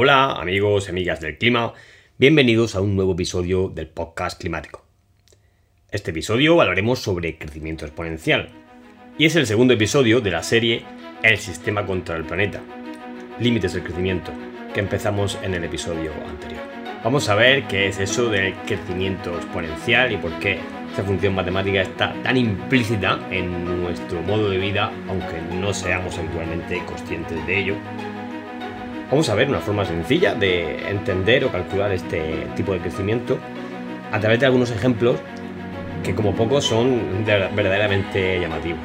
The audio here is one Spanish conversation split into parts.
Hola amigos y amigas del clima, bienvenidos a un nuevo episodio del podcast climático. Este episodio hablaremos sobre crecimiento exponencial y es el segundo episodio de la serie El sistema contra el planeta, límites del crecimiento, que empezamos en el episodio anterior. Vamos a ver qué es eso del crecimiento exponencial y por qué esta función matemática está tan implícita en nuestro modo de vida, aunque no seamos habitualmente conscientes de ello Vamos a ver una forma sencilla de entender o calcular este tipo de crecimiento a través de algunos ejemplos que como pocos son verdaderamente llamativos.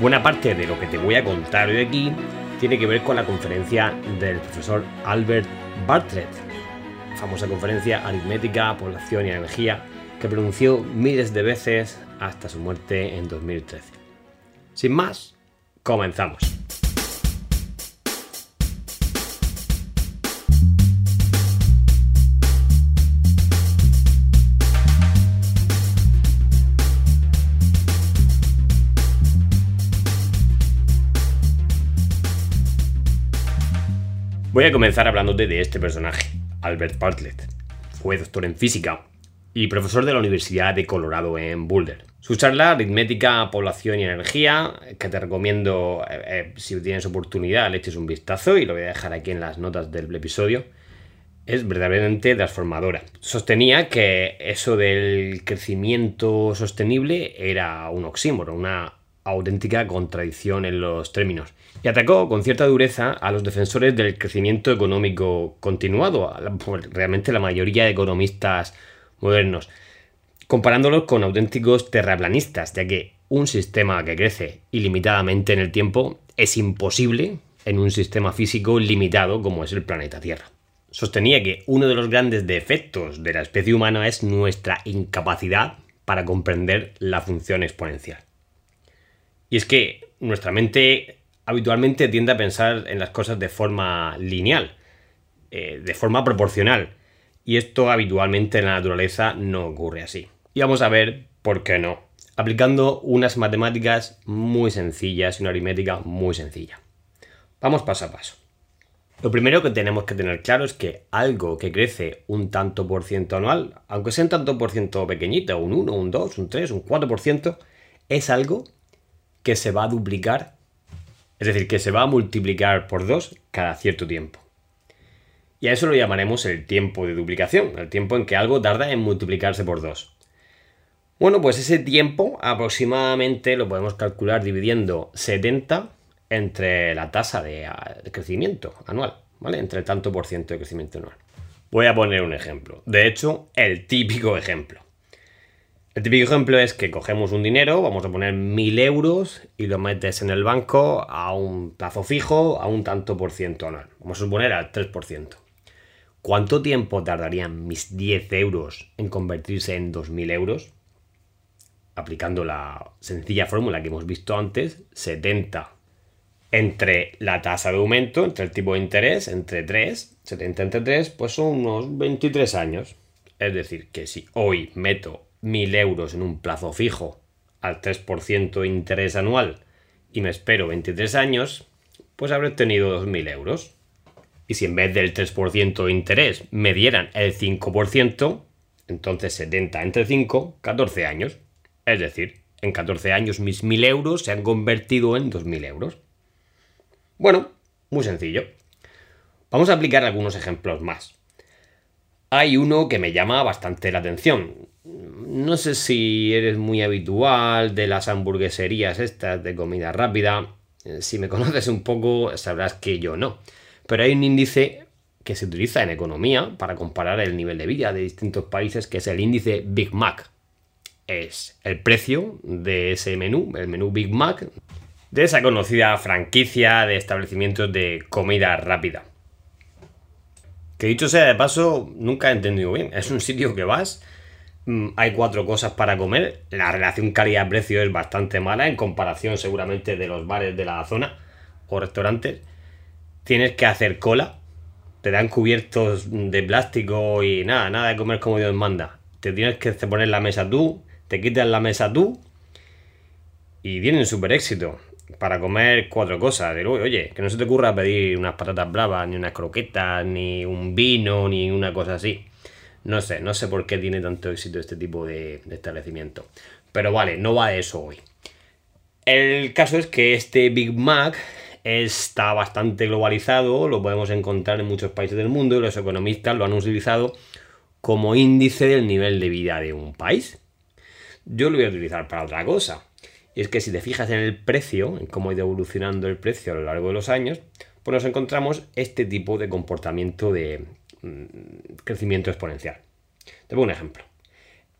Buena parte de lo que te voy a contar hoy aquí tiene que ver con la conferencia del profesor Albert Bartlett, famosa conferencia aritmética, población y energía, que pronunció miles de veces hasta su muerte en 2013. Sin más, comenzamos. Voy a comenzar hablándote de este personaje, Albert Bartlett. Fue doctor en física y profesor de la Universidad de Colorado en Boulder. Su charla Aritmética, Población y Energía, que te recomiendo eh, eh, si tienes oportunidad le eches un vistazo y lo voy a dejar aquí en las notas del episodio, es verdaderamente transformadora. Sostenía que eso del crecimiento sostenible era un oxímoro, una auténtica contradicción en los términos, y atacó con cierta dureza a los defensores del crecimiento económico continuado, pues, realmente la mayoría de economistas modernos, comparándolos con auténticos terraplanistas, ya que un sistema que crece ilimitadamente en el tiempo es imposible en un sistema físico limitado como es el planeta Tierra. Sostenía que uno de los grandes defectos de la especie humana es nuestra incapacidad para comprender la función exponencial. Y es que nuestra mente habitualmente tiende a pensar en las cosas de forma lineal, eh, de forma proporcional. Y esto habitualmente en la naturaleza no ocurre así. Y vamos a ver por qué no. Aplicando unas matemáticas muy sencillas y una aritmética muy sencilla. Vamos paso a paso. Lo primero que tenemos que tener claro es que algo que crece un tanto por ciento anual, aunque sea un tanto por ciento pequeñito, un 1, un 2, un 3, un 4%, es algo que se va a duplicar, es decir, que se va a multiplicar por 2 cada cierto tiempo. Y a eso lo llamaremos el tiempo de duplicación, el tiempo en que algo tarda en multiplicarse por 2. Bueno, pues ese tiempo aproximadamente lo podemos calcular dividiendo 70 entre la tasa de, de crecimiento anual, ¿vale? Entre el tanto por ciento de crecimiento anual. Voy a poner un ejemplo. De hecho, el típico ejemplo. El típico ejemplo es que cogemos un dinero, vamos a poner mil euros y lo metes en el banco a un plazo fijo, a un tanto por ciento anual. Vamos a suponer al 3%. ¿Cuánto tiempo tardarían mis 10 euros en convertirse en 2.000 euros? Aplicando la sencilla fórmula que hemos visto antes, 70 entre la tasa de aumento, entre el tipo de interés, entre 3, 70 entre 3, pues son unos 23 años. Es decir, que si hoy meto 1.000 euros en un plazo fijo al 3% de interés anual y me espero 23 años, pues habré obtenido 2.000 euros. Y si en vez del 3% de interés me dieran el 5%, entonces 70 entre 5, 14 años. Es decir, en 14 años mis 1.000 euros se han convertido en 2.000 euros. Bueno, muy sencillo. Vamos a aplicar algunos ejemplos más. Hay uno que me llama bastante la atención no sé si eres muy habitual de las hamburgueserías estas de comida rápida. Eh, si me conoces un poco, sabrás que yo no. Pero hay un índice que se utiliza en economía para comparar el nivel de vida de distintos países, que es el índice Big Mac. Es el precio de ese menú, el menú Big Mac, de esa conocida franquicia de establecimientos de comida rápida. Que dicho sea de paso, nunca he entendido bien. Es un sitio que vas hay cuatro cosas para comer. La relación calidad-precio es bastante mala en comparación seguramente de los bares de la zona o restaurantes. Tienes que hacer cola. Te dan cubiertos de plástico y nada, nada de comer como Dios manda. Te tienes que poner la mesa tú, te quitas la mesa tú y tienen súper éxito. para comer cuatro cosas. De oye, que no se te ocurra pedir unas patatas bravas, ni unas croquetas, ni un vino, ni una cosa así. No sé, no sé por qué tiene tanto éxito este tipo de, establecimiento. Pero vale, no va de eso hoy. El caso es que este Big Mac está bastante globalizado, lo podemos encontrar en muchos países del mundo y los economistas lo han utilizado como índice del nivel de vida de un país. Yo lo voy a utilizar para otra cosa. Y es que si te fijas en el precio, en cómo ha ido evolucionando el precio a lo largo de los años, pues nos encontramos este tipo de comportamiento de crecimiento exponencial. Te pongo un ejemplo.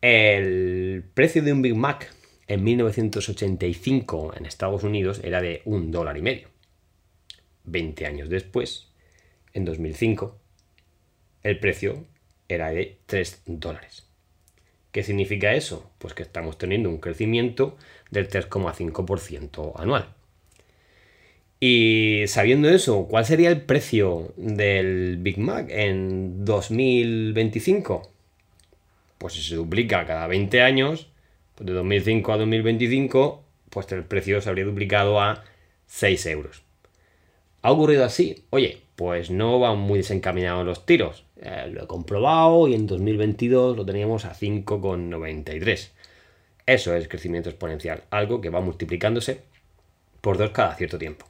El precio de un Big Mac en 1985 en Estados Unidos era de un dólar y medio. 20 años después, en 2005, el precio era de 3 dólares. ¿Qué significa eso? Pues que estamos teniendo un crecimiento del 3,5% anual. Y sabiendo eso, ¿cuál sería el precio del Big Mac en 2025? Pues si se duplica cada 20 años, pues de 2005 a 2025, pues el precio se habría duplicado a 6 euros. ¿Ha ocurrido así? Oye, pues no van muy desencaminados los tiros. Eh, lo he comprobado y en 2022 lo teníamos a 5,93. Eso es crecimiento exponencial, algo que va multiplicándose por dos cada cierto tiempo.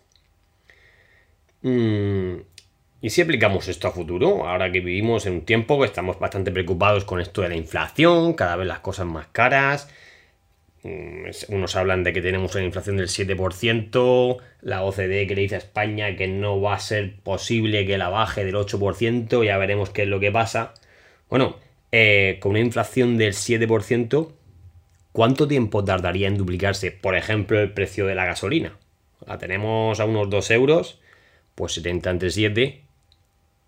Mm, ¿Y si aplicamos esto a futuro? Ahora que vivimos en un tiempo que estamos bastante preocupados con esto de la inflación, cada vez las cosas más caras, Mm, unos hablan de que tenemos una inflación del 7%, la OCDE que le dice a España que no va a ser posible que la baje del 8%, ya veremos qué es lo que pasa. Bueno, eh, con una inflación del 7%, ¿cuánto tiempo tardaría en duplicarse, por ejemplo, el precio de la gasolina? La tenemos a unos 2 euros, pues 70 entre 7,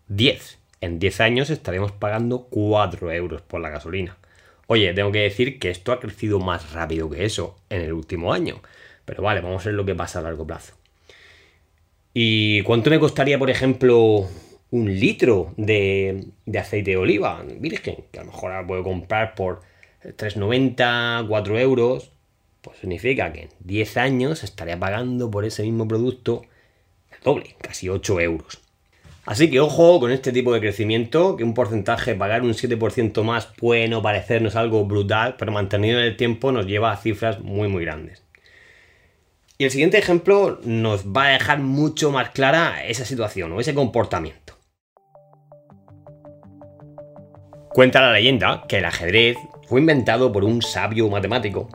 10. En 10 años estaremos pagando 4 euros por la gasolina. Oye, tengo que decir que esto ha crecido más rápido que eso en el último año. Pero vale, vamos a ver lo que pasa a largo plazo. ¿Y cuánto me costaría, por ejemplo, un litro de, aceite de oliva virgen? Que a lo mejor ahora puedo comprar por 3,90, 4 euros. Pues significa que en 10 años estaría pagando por ese mismo producto doble, casi 8 euros. Así que ojo con este tipo de crecimiento, que un porcentaje, pagar un 7% más puede no parecernos algo brutal, pero mantenido en el tiempo nos lleva a cifras muy muy grandes. Y el siguiente ejemplo nos va a dejar mucho más clara esa situación o ese comportamiento. Cuenta la leyenda que el ajedrez fue inventado por un sabio matemático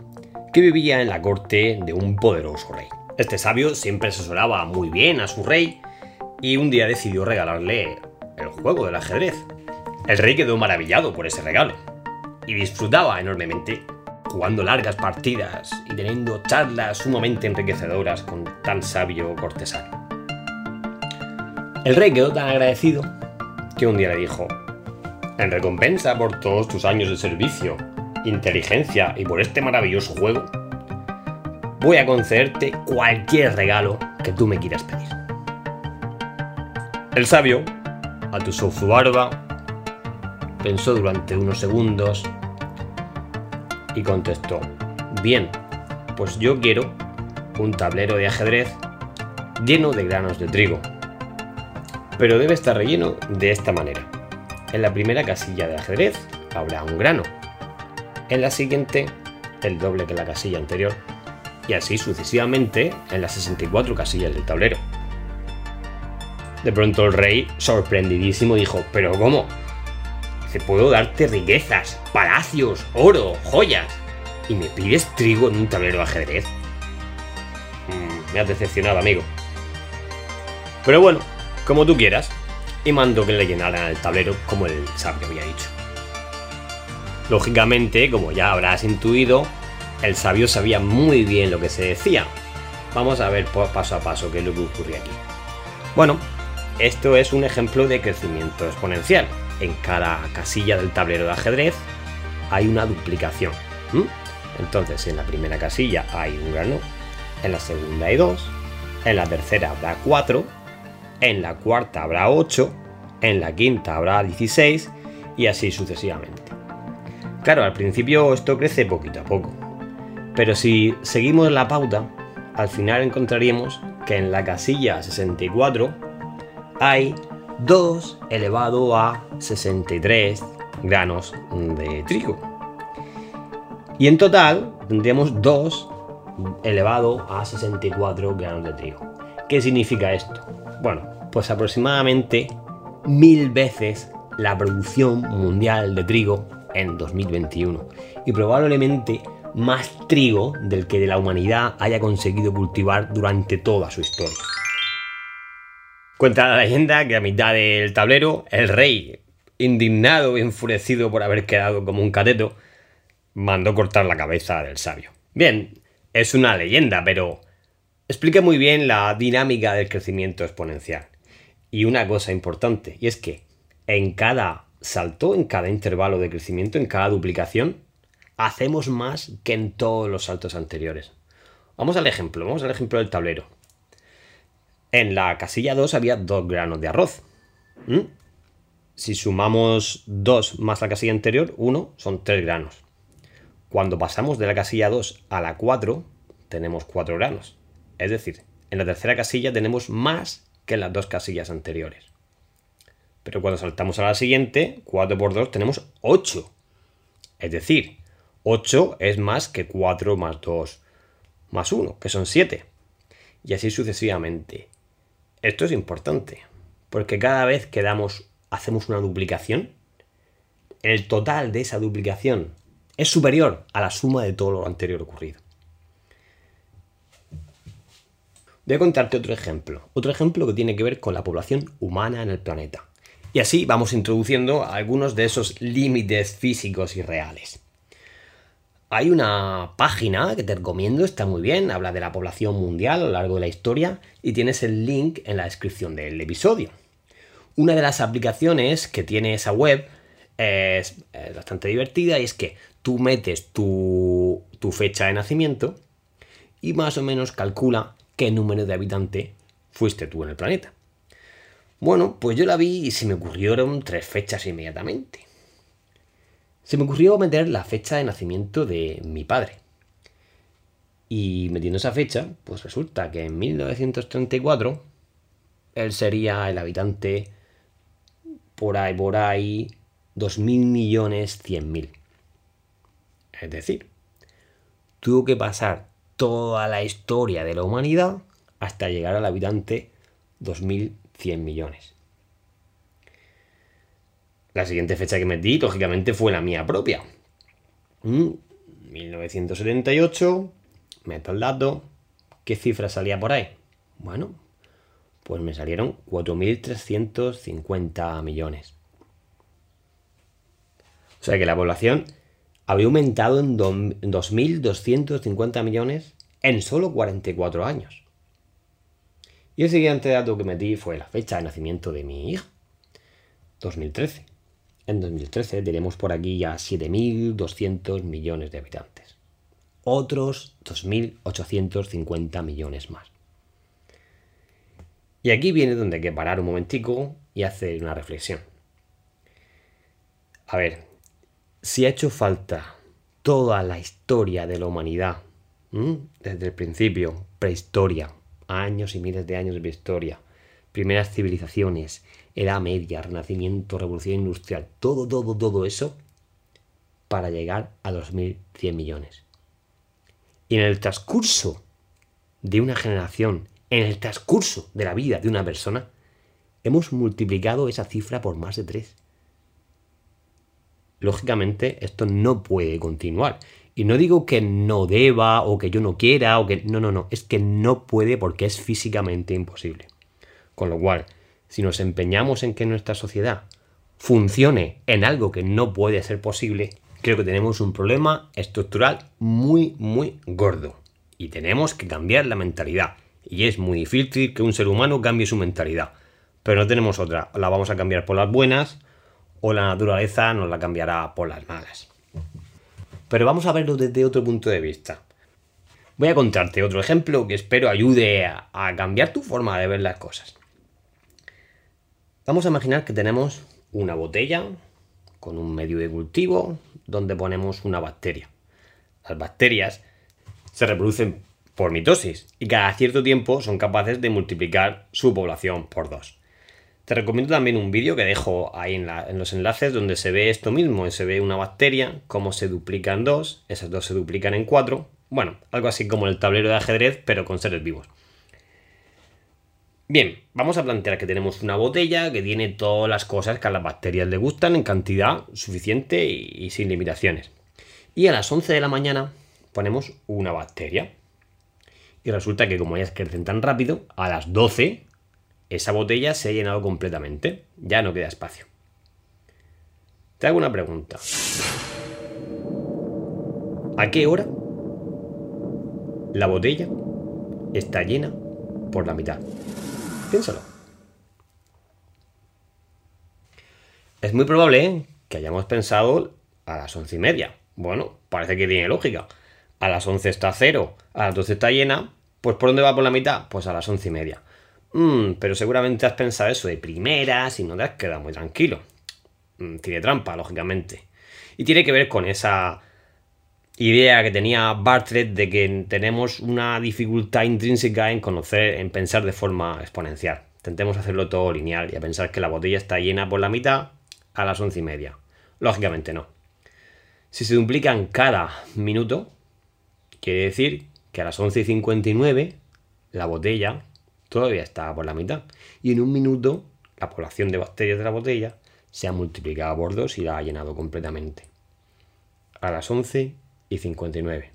que vivía en la corte de un poderoso rey. Este sabio siempre asesoraba muy bien a su rey y un día decidió regalarle el juego del ajedrez. El rey quedó maravillado por ese regalo y disfrutaba enormemente jugando largas partidas y teniendo charlas sumamente enriquecedoras con tan sabio cortesano. El rey quedó tan agradecido que un día le dijo, en recompensa por todos tus años de servicio, inteligencia y por este maravilloso juego, voy a concederte cualquier regalo que tú me quieras pedir. El sabio atusó su barba, pensó durante unos segundos y contestó, bien, pues yo quiero un tablero de ajedrez lleno de granos de trigo, pero debe estar relleno de esta manera. En la primera casilla de ajedrez habrá un grano, en la siguiente el doble que la casilla anterior y así sucesivamente en las 64 casillas del tablero. De pronto el rey, sorprendidísimo, dijo, ¿pero cómo? Se puedo darte riquezas, palacios, oro, joyas. ¿Y me pides trigo en un tablero de ajedrez? Mm, me has decepcionado, amigo. Pero bueno, como tú quieras. Y mandó que le llenaran el tablero como el sabio había dicho. Lógicamente, como ya habrás intuido, el sabio sabía muy bien lo que se decía. Vamos a ver paso a paso qué es lo que ocurre aquí. Bueno, esto es un ejemplo de crecimiento exponencial. En cada casilla del tablero de ajedrez hay una duplicación. Entonces, en la primera casilla hay un grano, en la segunda hay dos, en la tercera habrá cuatro, en la cuarta habrá ocho, en la quinta habrá 16 y así sucesivamente. Claro, al principio esto crece poquito a poco, pero si seguimos la pauta, al final encontraríamos que en la casilla 64 hay 2 elevado a 63 granos de trigo. Y en total tendríamos 2 elevado a 64 granos de trigo. ¿Qué significa esto? Bueno, pues aproximadamente mil veces la producción mundial de trigo en 2021 y probablemente más trigo del que la humanidad haya conseguido cultivar durante toda su historia. Cuenta la leyenda que a mitad del tablero el rey, indignado y enfurecido por haber quedado como un cateto, mandó cortar la cabeza del sabio. Bien, es una leyenda, pero explica muy bien la dinámica del crecimiento exponencial. Y una cosa importante, y es que en cada salto, en cada intervalo de crecimiento, en cada duplicación, hacemos más que en todos los saltos anteriores. Vamos al ejemplo, vamos al ejemplo del tablero. En la casilla 2 había 2 granos de arroz. ¿Mm? Si sumamos 2 más la casilla anterior, 1 son 3 granos. Cuando pasamos de la casilla 2 a la 4, tenemos 4 granos. Es decir, en la tercera casilla tenemos más que en las dos casillas anteriores. Pero cuando saltamos a la siguiente, 4 por 2 tenemos 8. Es decir, 8 es más que 4 más 2 más 1, que son 7. Y así sucesivamente. Esto es importante, porque cada vez que damos, hacemos una duplicación, el total de esa duplicación es superior a la suma de todo lo anterior ocurrido. Voy a contarte otro ejemplo, otro ejemplo que tiene que ver con la población humana en el planeta. Y así vamos introduciendo algunos de esos límites físicos y reales. Hay una página que te recomiendo, está muy bien, habla de la población mundial a lo largo de la historia y tienes el link en la descripción del episodio. Una de las aplicaciones que tiene esa web es, bastante divertida y es que tú metes tu, fecha de nacimiento y más o menos calcula qué número de habitante fuiste tú en el planeta. Bueno, pues yo la vi y se me ocurrieron tres fechas inmediatamente. Se me ocurrió meter la fecha de nacimiento de mi padre. Y metiendo esa fecha, pues resulta que en 1934 él sería el habitante por ahí, por ahí, 2.000 millones 100.000. Es decir, tuvo que pasar toda la historia de la humanidad hasta llegar al habitante 2.100 millones. La siguiente fecha que metí, lógicamente, fue la mía propia. 1978, mm, meto el dato. ¿Qué cifra salía por ahí? Bueno, pues me salieron 4.350 millones. O sea que la población había aumentado en 2.250 millones en solo 44 años. Y el siguiente dato que metí fue la fecha de nacimiento de mi hija, 2013. En 2013 tenemos por aquí ya 7.200 millones de habitantes. Otros 2.850 millones más. Y aquí viene donde hay que parar un momentico y hacer una reflexión. A ver, si ha hecho falta toda la historia de la humanidad, desde el principio, prehistoria, años y miles de años de prehistoria, primeras civilizaciones, Edad Media, Renacimiento, Revolución Industrial, todo, todo, todo eso para llegar a 2.100 millones. Y en el transcurso de una generación, en el transcurso de la vida de una persona, hemos multiplicado esa cifra por más de tres. Lógicamente, esto no puede continuar. Y no digo que no deba o que yo no quiera o que... No, no, no. Es que no puede porque es físicamente imposible. Con lo cual, si nos empeñamos en que nuestra sociedad funcione en algo que no puede ser posible, creo que tenemos un problema estructural muy, muy gordo. Y tenemos que cambiar la mentalidad. Y es muy difícil que un ser humano cambie su mentalidad. Pero no tenemos otra. La vamos a cambiar por las buenas o la naturaleza nos la cambiará por las malas. Pero vamos a verlo desde otro punto de vista. Voy a contarte otro ejemplo que espero ayude a, a cambiar tu forma de ver las cosas. Vamos a imaginar que tenemos una botella con un medio de cultivo donde ponemos una bacteria. Las bacterias se reproducen por mitosis y cada cierto tiempo son capaces de multiplicar su población por dos. Te recomiendo también un vídeo que dejo ahí en, los enlaces donde se ve esto mismo, se ve una bacteria, cómo se duplica en dos, esas dos se duplican en cuatro, bueno, algo así como el tablero de ajedrez, pero con seres vivos. Bien, vamos a plantear que tenemos una botella que tiene todas las cosas que a las bacterias le gustan en cantidad suficiente y, sin limitaciones. Y a las 11 de la mañana ponemos una bacteria. Y resulta que como ellas crecen tan rápido, a las 12 esa botella se ha llenado completamente. Ya no queda espacio. Te hago una pregunta. ¿A qué hora la botella está llena por la mitad? Piénsalo. Es muy probable ¿eh? que hayamos pensado a las once y media. Bueno, parece que tiene lógica. A las once está cero, a las doce está llena. Pues ¿por dónde va por la mitad? Pues a las once y media. Mm, pero seguramente has pensado eso de primeras y no te has quedado muy tranquilo. Mm, tiene trampa, lógicamente. Y tiene que ver con esa idea que tenía Bartlett de que tenemos una dificultad intrínseca en conocer, en pensar de forma exponencial. Intentemos hacerlo todo lineal y a pensar que la botella está llena por la mitad a las once y media. Lógicamente no. Si se duplican cada minuto, quiere decir que a las 11 y 59 la botella todavía está por la mitad. Y en un minuto la población de bacterias de la botella se ha multiplicado por dos y la ha llenado completamente. A las 11 y 59.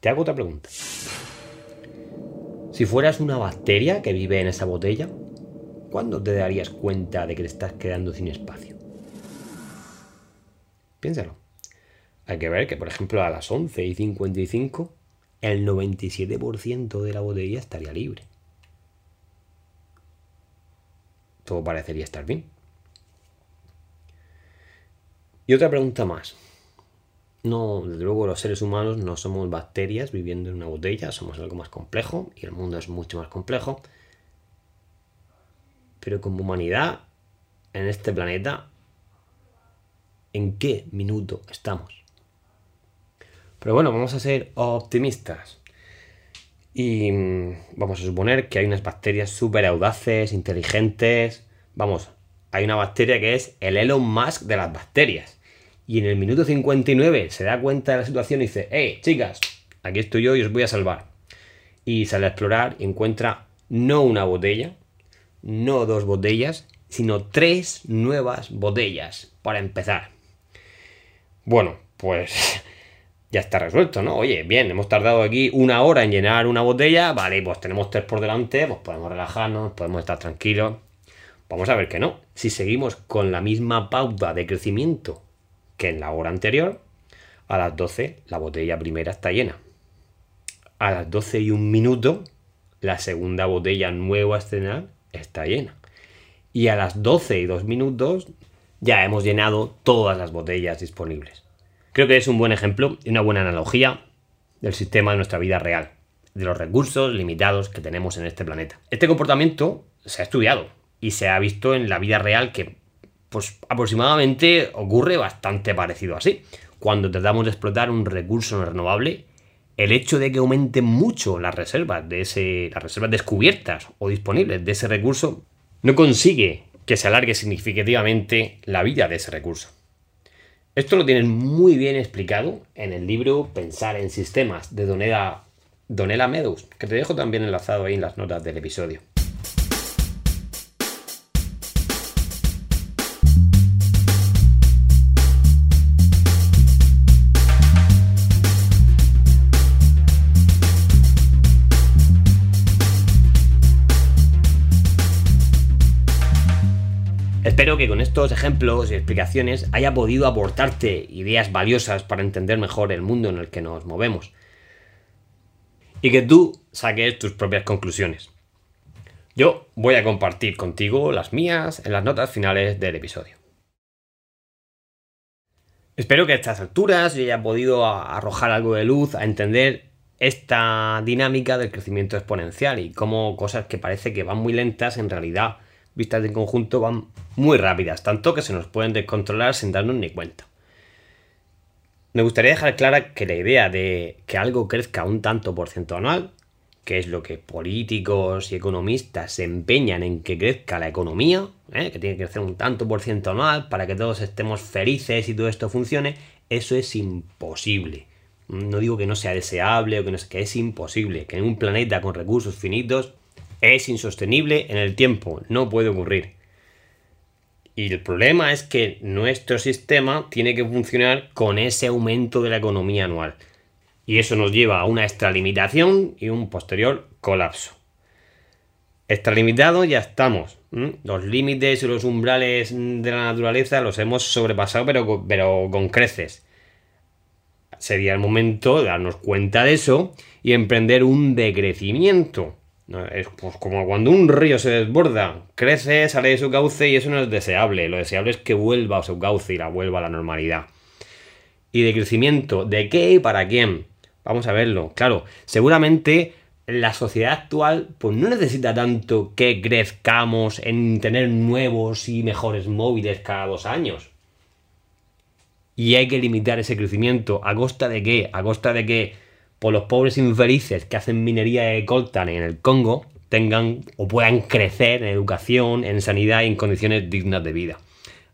Te hago otra pregunta. Si fueras una bacteria que vive en esa botella, ¿cuándo te darías cuenta de que te estás quedando sin espacio? Piénsalo. Hay que ver que, por ejemplo, a las 11 y 55, el 97% de la botella estaría libre. Todo parecería estar bien. Y otra pregunta más. No, desde luego los seres humanos no somos bacterias viviendo en una botella, somos algo más complejo y el mundo es mucho más complejo. Pero como humanidad, en este planeta, ¿en qué minuto estamos? Pero bueno, vamos a ser optimistas. Y mm, vamos a suponer que hay unas bacterias súper audaces, inteligentes. Vamos, hay una bacteria que es el Elon Musk de las bacterias y en el minuto 59 se da cuenta de la situación y dice, hey, chicas, aquí estoy yo y os voy a salvar. Y sale a explorar y encuentra no una botella, no dos botellas, sino tres nuevas botellas para empezar. Bueno, pues ya está resuelto, ¿no? Oye, bien, hemos tardado aquí una hora en llenar una botella, vale, pues tenemos tres por delante, pues podemos relajarnos, podemos estar tranquilos. Vamos a ver que no. Si seguimos con la misma pauta de crecimiento que en la hora anterior, a las 12 la botella primera está llena. A las 12 y un minuto, la segunda botella nueva a estrenar está llena. Y a las 12 y 2 minutos ya hemos llenado todas las botellas disponibles. Creo que es un buen ejemplo y una buena analogía del sistema de nuestra vida real, de los recursos limitados que tenemos en este planeta. Este comportamiento se ha estudiado y se ha visto en la vida real que pues aproximadamente ocurre bastante parecido así. Cuando tratamos de explotar un recurso renovable, el hecho de que aumenten mucho las reservas de ese, las reservas descubiertas o disponibles de ese recurso, no consigue que se alargue significativamente la vida de ese recurso. Esto lo tienen muy bien explicado en el libro Pensar en Sistemas de Donela, Donela Meadows, que te dejo también enlazado ahí en las notas del episodio. Que con estos ejemplos y explicaciones haya podido aportarte ideas valiosas para entender mejor el mundo en el que nos movemos. Y que tú saques tus propias conclusiones. Yo voy a compartir contigo las mías en las notas finales del episodio. Espero que a estas alturas haya podido arrojar algo de luz a entender esta dinámica del crecimiento exponencial y cómo cosas que parece que van muy lentas en realidad vistas en conjunto van muy rápidas, tanto que se nos pueden descontrolar sin darnos ni cuenta. Me gustaría dejar clara que la idea de que algo crezca un tanto por ciento anual, que es lo que políticos y economistas se empeñan en que crezca la economía, ¿eh? que tiene que crecer un tanto por ciento anual para que todos estemos felices y todo esto funcione, eso es imposible. No digo que no sea deseable o que no sea, que es imposible, que en un planeta con recursos finitos es insostenible en el tiempo, no puede ocurrir. Y el problema es que nuestro sistema tiene que funcionar con ese aumento de la economía anual. Y eso nos lleva a una extralimitación y un posterior colapso. Extralimitado ya estamos. Los límites y los umbrales de la naturaleza los hemos sobrepasado, pero, pero con creces. Sería el momento de darnos cuenta de eso y emprender un decrecimiento. Es pues, como cuando un río se desborda, crece, sale de su cauce y eso no es deseable. Lo deseable es que vuelva a su cauce y la vuelva a la normalidad. ¿Y de crecimiento? ¿De qué y para quién? Vamos a verlo. Claro, seguramente la sociedad actual pues no necesita tanto que crezcamos en tener nuevos y mejores móviles cada dos años. Y hay que limitar ese crecimiento. ¿A costa de qué? A costa de que por los pobres infelices que hacen minería de coltan en el Congo tengan o puedan crecer en educación, en sanidad y en condiciones dignas de vida.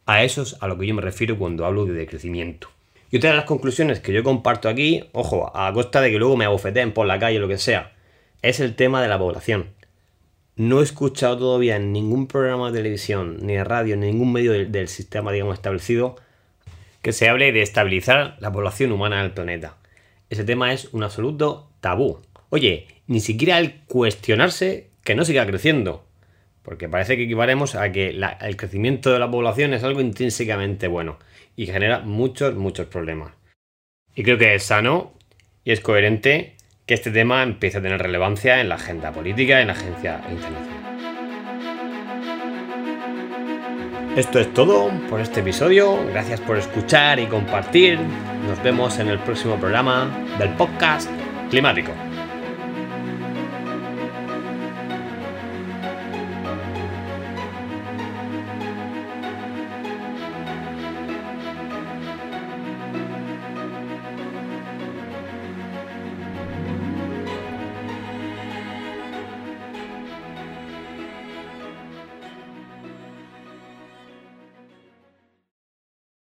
A eso es a lo que yo me refiero cuando hablo de decrecimiento. Y otra de las conclusiones que yo comparto aquí, ojo, a costa de que luego me abofeteen por la calle o lo que sea, es el tema de la población. No he escuchado todavía en ningún programa de televisión, ni de radio, ni ningún medio del, del sistema, digamos, establecido, que se hable de estabilizar la población humana del planeta ese tema es un absoluto tabú. Oye, ni siquiera el cuestionarse que no siga creciendo. Porque parece que equivaremos a que el crecimiento de la población es algo intrínsecamente bueno y genera muchos, muchos problemas. Y creo que es sano y es coherente que este tema empiece a tener relevancia en la agenda política en la agencia internacional. Esto es todo por este episodio. Gracias por escuchar y compartir. Nos vemos en el próximo programa del podcast climático.